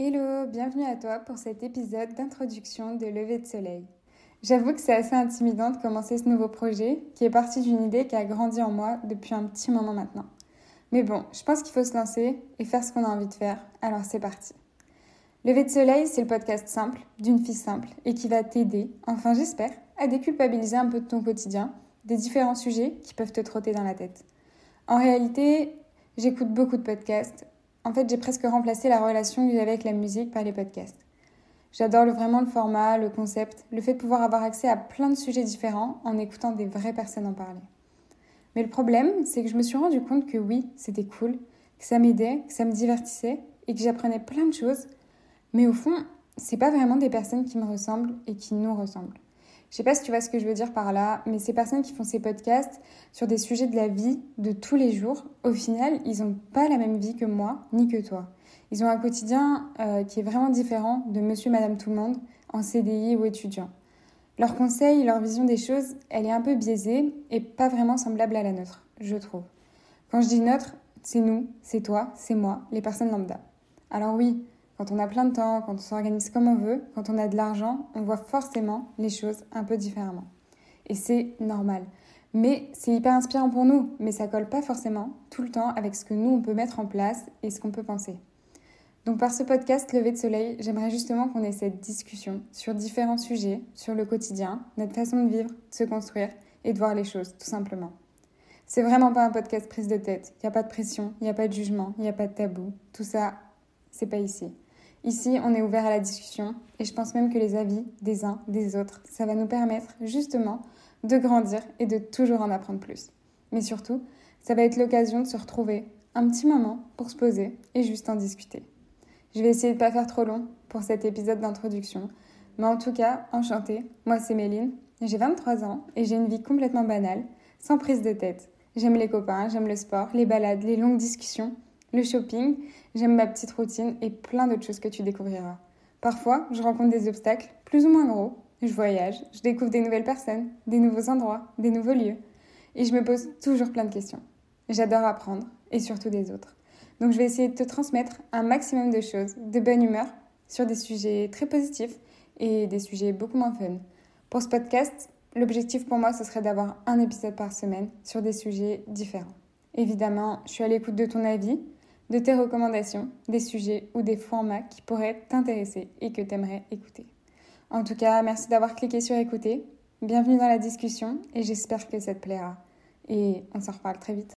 Hello, bienvenue à toi pour cet épisode d'introduction de Lever de Soleil. J'avoue que c'est assez intimidant de commencer ce nouveau projet qui est parti d'une idée qui a grandi en moi depuis un petit moment maintenant. Mais bon, je pense qu'il faut se lancer et faire ce qu'on a envie de faire, alors c'est parti. Lever de Soleil, c'est le podcast simple, d'une fille simple, et qui va t'aider, enfin j'espère, à déculpabiliser un peu de ton quotidien, des différents sujets qui peuvent te trotter dans la tête. En réalité, j'écoute beaucoup de podcasts, en fait, j'ai presque remplacé la relation que j'avais avec la musique par les podcasts. J'adore vraiment le format, le concept, le fait de pouvoir avoir accès à plein de sujets différents en écoutant des vraies personnes en parler. Mais le problème, c'est que je me suis rendu compte que oui, c'était cool, que ça m'aidait, que ça me divertissait et que j'apprenais plein de choses. Mais au fond, c'est pas vraiment des personnes qui me ressemblent et qui nous ressemblent. Je sais pas si tu vois ce que je veux dire par là, mais ces personnes qui font ces podcasts sur des sujets de la vie de tous les jours, au final, ils n'ont pas la même vie que moi, ni que toi. Ils ont un quotidien euh, qui est vraiment différent de monsieur, madame, tout le monde, en CDI ou étudiant. Leurs conseils, leur vision des choses, elle est un peu biaisée et pas vraiment semblable à la nôtre, je trouve. Quand je dis neutre, c'est nous, c'est toi, c'est moi, les personnes lambda. Alors oui, quand on a plein de temps, quand on s'organise comme on veut, quand on a de l'argent, on voit forcément les choses un peu différemment. Et c'est normal. Mais c'est hyper inspirant pour nous, mais ça colle pas forcément tout le temps avec ce que nous on peut mettre en place et ce qu'on peut penser. Donc par ce podcast Levé de Soleil, j'aimerais justement qu'on ait cette discussion sur différents sujets, sur le quotidien, notre façon de vivre, de se construire et de voir les choses, tout simplement. C'est vraiment pas un podcast prise de tête. Il n'y a pas de pression, il n'y a pas de jugement, il n'y a pas de tabou. Tout ça, c'est pas ici. Ici, on est ouvert à la discussion et je pense même que les avis des uns, des autres, ça va nous permettre justement de grandir et de toujours en apprendre plus. Mais surtout, ça va être l'occasion de se retrouver un petit moment pour se poser et juste en discuter. Je vais essayer de pas faire trop long pour cet épisode d'introduction, mais en tout cas, enchantée, moi c'est Méline, j'ai 23 ans et j'ai une vie complètement banale, sans prise de tête. J'aime les copains, j'aime le sport, les balades, les longues discussions le shopping, j'aime ma petite routine et plein d'autres choses que tu découvriras. Parfois, je rencontre des obstacles plus ou moins gros, je voyage, je découvre des nouvelles personnes, des nouveaux endroits, des nouveaux lieux, et je me pose toujours plein de questions. J'adore apprendre, et surtout des autres. Donc je vais essayer de te transmettre un maximum de choses, de bonne humeur, sur des sujets très positifs et des sujets beaucoup moins fun. Pour ce podcast, l'objectif pour moi, ce serait d'avoir un épisode par semaine sur des sujets différents. Évidemment, je suis à l'écoute de ton avis, de tes recommandations, des sujets ou des formats qui pourraient t'intéresser et que tu aimerais écouter. En tout cas, merci d'avoir cliqué sur écouter. Bienvenue dans la discussion et j'espère que ça te plaira. Et on s'en reparle très vite.